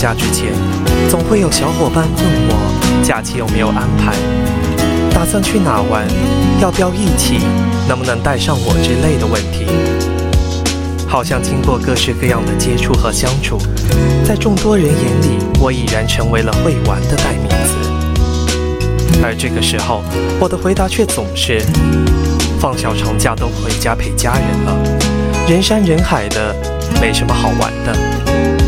假之前，总会有小伙伴问我假期有没有安排，打算去哪玩，要不要一起，能不能带上我之类的问题。好像经过各式各样的接触和相处，在众多人眼里，我已然成为了会玩的代名词。而这个时候，我的回答却总是：放小长假都回家陪家人了，人山人海的，没什么好玩的。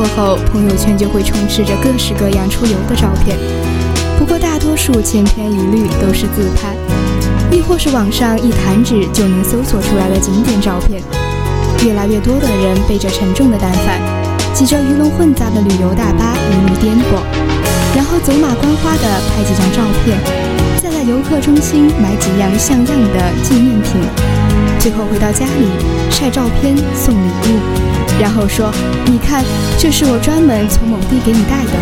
过后，朋友圈就会充斥着各式各样出游的照片，不过大多数千篇一律都是自拍，亦或是网上一弹指就能搜索出来的景点照片。越来越多的人背着沉重的单反，挤着鱼龙混杂的旅游大巴一路颠簸，然后走马观花地拍几张照片，再在游客中心买几样像样的纪念品，最后回到家里晒照片送礼物。然后说：“你看，这是我专门从某地给你带的。”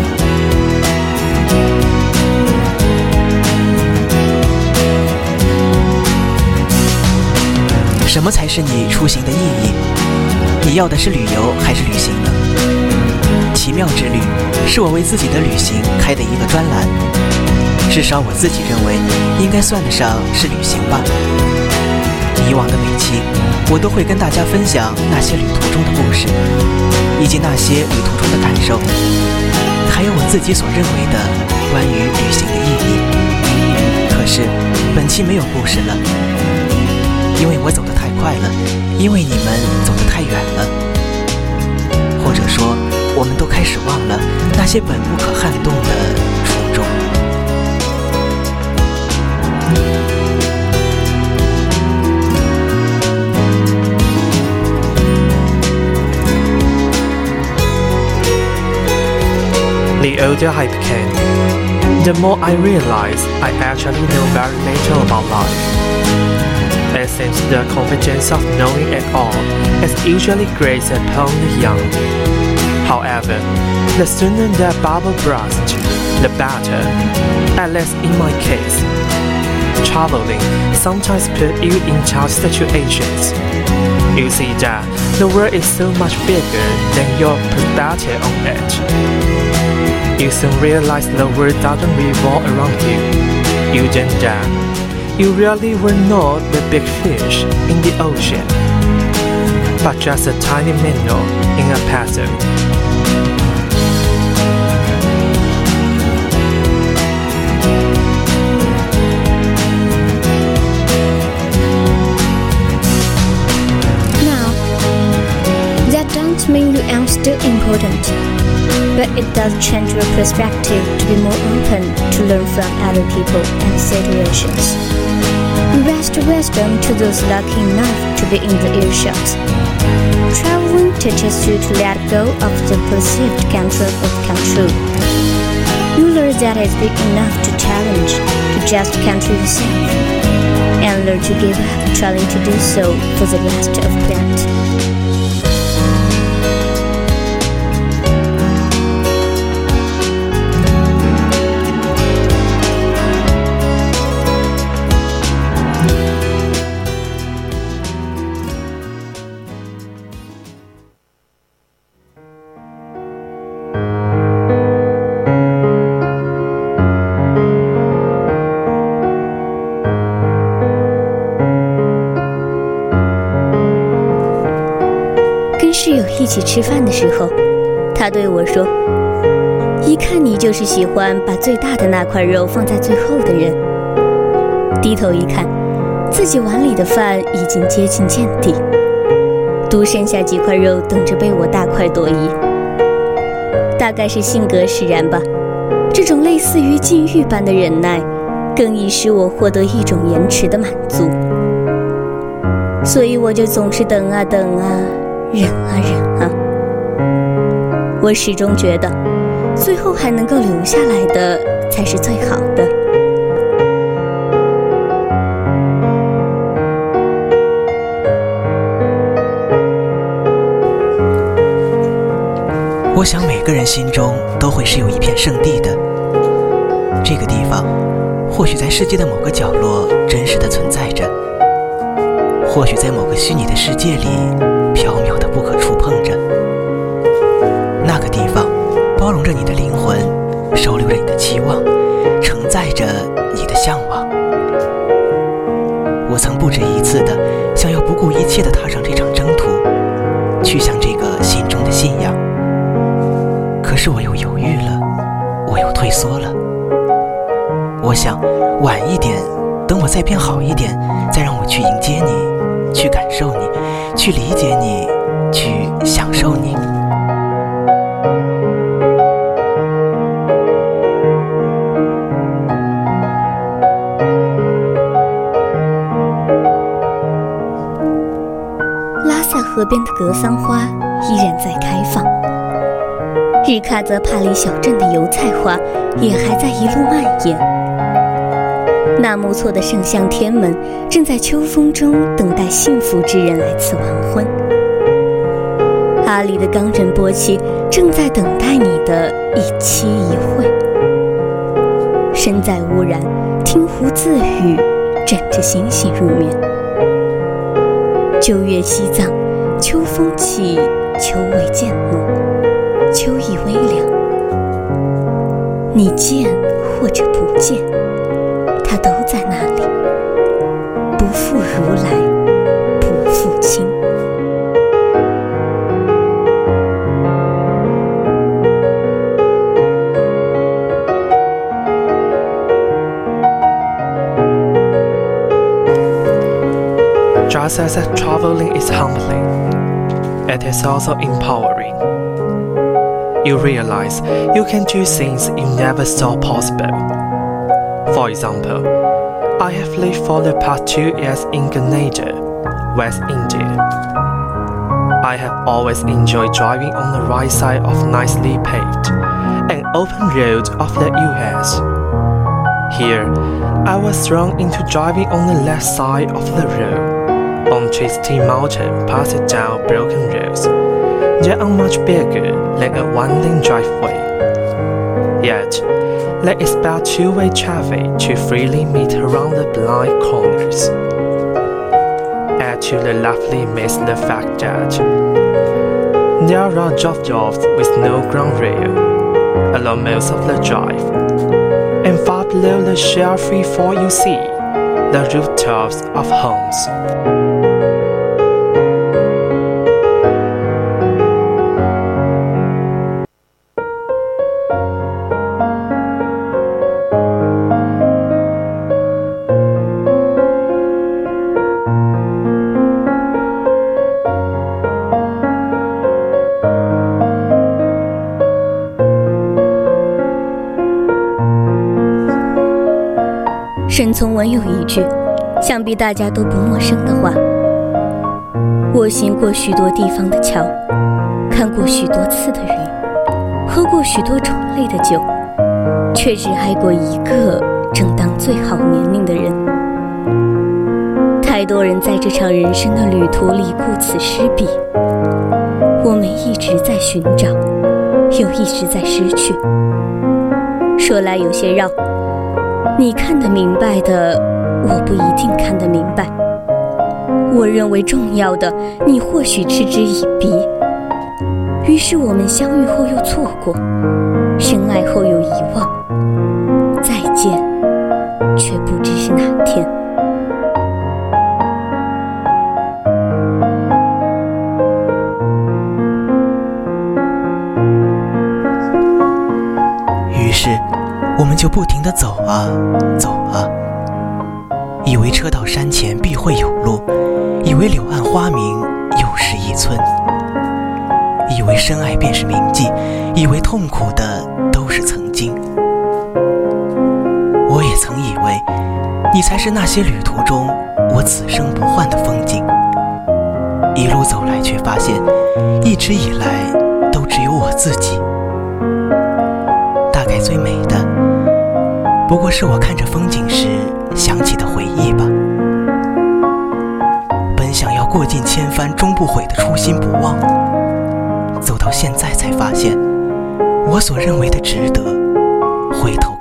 什么才是你出行的意义？你要的是旅游还是旅行呢？奇妙之旅是我为自己的旅行开的一个专栏，至少我自己认为应该算得上是旅行吧。以往的每期，我都会跟大家分享那些旅途中的故事，以及那些旅途中的感受，还有我自己所认为的关于旅行的意义。可是本期没有故事了，因为我走得太快了，因为你们走得太远了，或者说，我们都开始忘了那些本不可撼动的 The older I became, the more I realized I actually know very little about life. It seems the competence of knowing it all is usually graced upon the young. However, the sooner that bubble bursts, the better, at least in my case. Traveling sometimes put you in tough situations. You see that the world is so much bigger than your perspective on it. You soon realize the world doesn't revolve around you. You then that you really were not the big fish in the ocean, but just a tiny minnow in a passive. Don't mean you aren't still important, but it does change your perspective to be more open to learn from other people and situations. Rest wisdom to those lucky enough to be in the earshot. Traveling teaches you to let go of the perceived control of control. You learn that it's big enough to challenge, to just control yourself, and learn to give up trying to do so for the rest of planet. 一起吃饭的时候，他对我说：“一看你就是喜欢把最大的那块肉放在最后的人。”低头一看，自己碗里的饭已经接近见底，独剩下几块肉等着被我大快朵颐。大概是性格使然吧，这种类似于禁欲般的忍耐，更易使我获得一种延迟的满足。所以我就总是等啊等啊，忍啊忍啊。我始终觉得，最后还能够留下来的才是最好的。我想每个人心中都会是有一片圣地的，这个地方或许在世界的某个角落真实的存在着。或许在某个虚拟的世界里，着你的灵魂，收留着你的期望，承载着你的向往。我曾不止一次的想要不顾一切的踏上这场征途，去向这个心中的信仰。可是我又犹豫了，我又退缩了。我想晚一点，等我再变好一点，再让我去迎接你。去感受你，去理解你，去享受你。边的格桑花依然在开放，日喀则帕里小镇的油菜花也还在一路蔓延。纳木错的圣象天门正在秋风中等待幸福之人来此完婚。阿里的冈仁波齐正在等待你的一期一会。身在污染，听湖自语，枕着星星入眠。九月西藏，秋风起，秋未渐浓，秋意微凉。你见或者不见。他都在那里，不负如来，不负卿。Just as traveling is humbling, it is also empowering. You realize you can do things you never thought possible. For example, I have lived for the past two years in Grenada, West India. I have always enjoyed driving on the right side of nicely paved and open roads of the US. Here, I was thrown into driving on the left side of the road, on twisty mountain passing down broken roads that are much bigger than a one-lane driveway. Yet, they expect two-way traffic to freely meet around the blind corners. Add to the lovely miss the fact that there are drop-offs with no ground rail along most of the drive, and far below the shell-free fall you see the rooftops of homes. 沈从文有一句，想必大家都不陌生的话：“我行过许多地方的桥，看过许多次的云，喝过许多种类的酒，却只爱过一个正当最好年龄的人。太多人在这场人生的旅途里顾此失彼，我们一直在寻找，又一直在失去。说来有些绕。”你看得明白的，我不一定看得明白。我认为重要的，你或许嗤之以鼻。于是我们相遇后又错过，深爱后又遗忘，再见，却不知就不停地走啊走啊，以为车到山前必会有路，以为柳暗花明又是一村，以为深爱便是铭记，以为痛苦的都是曾经。我也曾以为，你才是那些旅途中我此生不换的风景。一路走来，却发现，一直以来都只有我自己。大概最美的，不过是我看着风景时想起的回忆吧。本想要过尽千帆终不悔的初心不忘，走到现在才发现，我所认为的值得，回头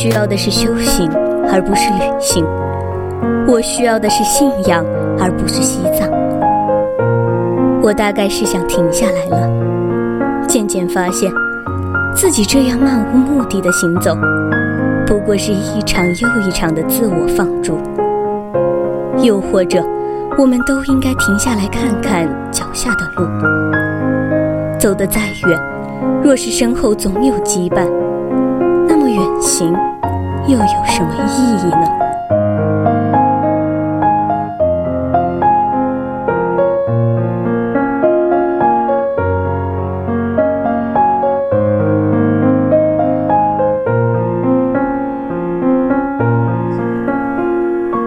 需要的是修行，而不是旅行；我需要的是信仰，而不是西藏。我大概是想停下来了，渐渐发现，自己这样漫无目的的行走，不过是一场又一场的自我放逐。又或者，我们都应该停下来看看脚下的路。走得再远，若是身后总有羁绊。那么远行又有什么意义呢？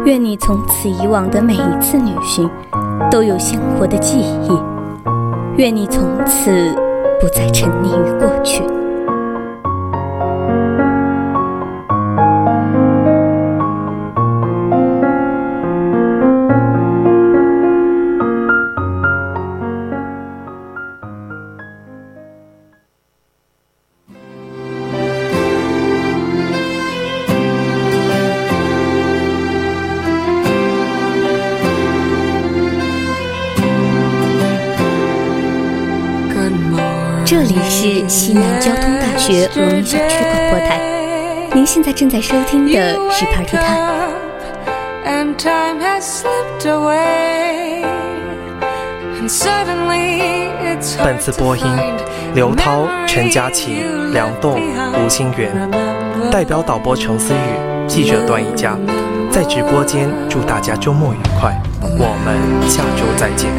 愿你从此以往的每一次旅行都有鲜活的记忆，愿你从此不再沉溺于过去。这里是西南交通大学峨眉小区广播台，您现在正在收听的是 Party Time。本次播音：刘涛、陈佳琪、梁栋、吴新元，代表导播程思雨，记者段一佳，在直播间祝大家周末愉快，我们下周再见。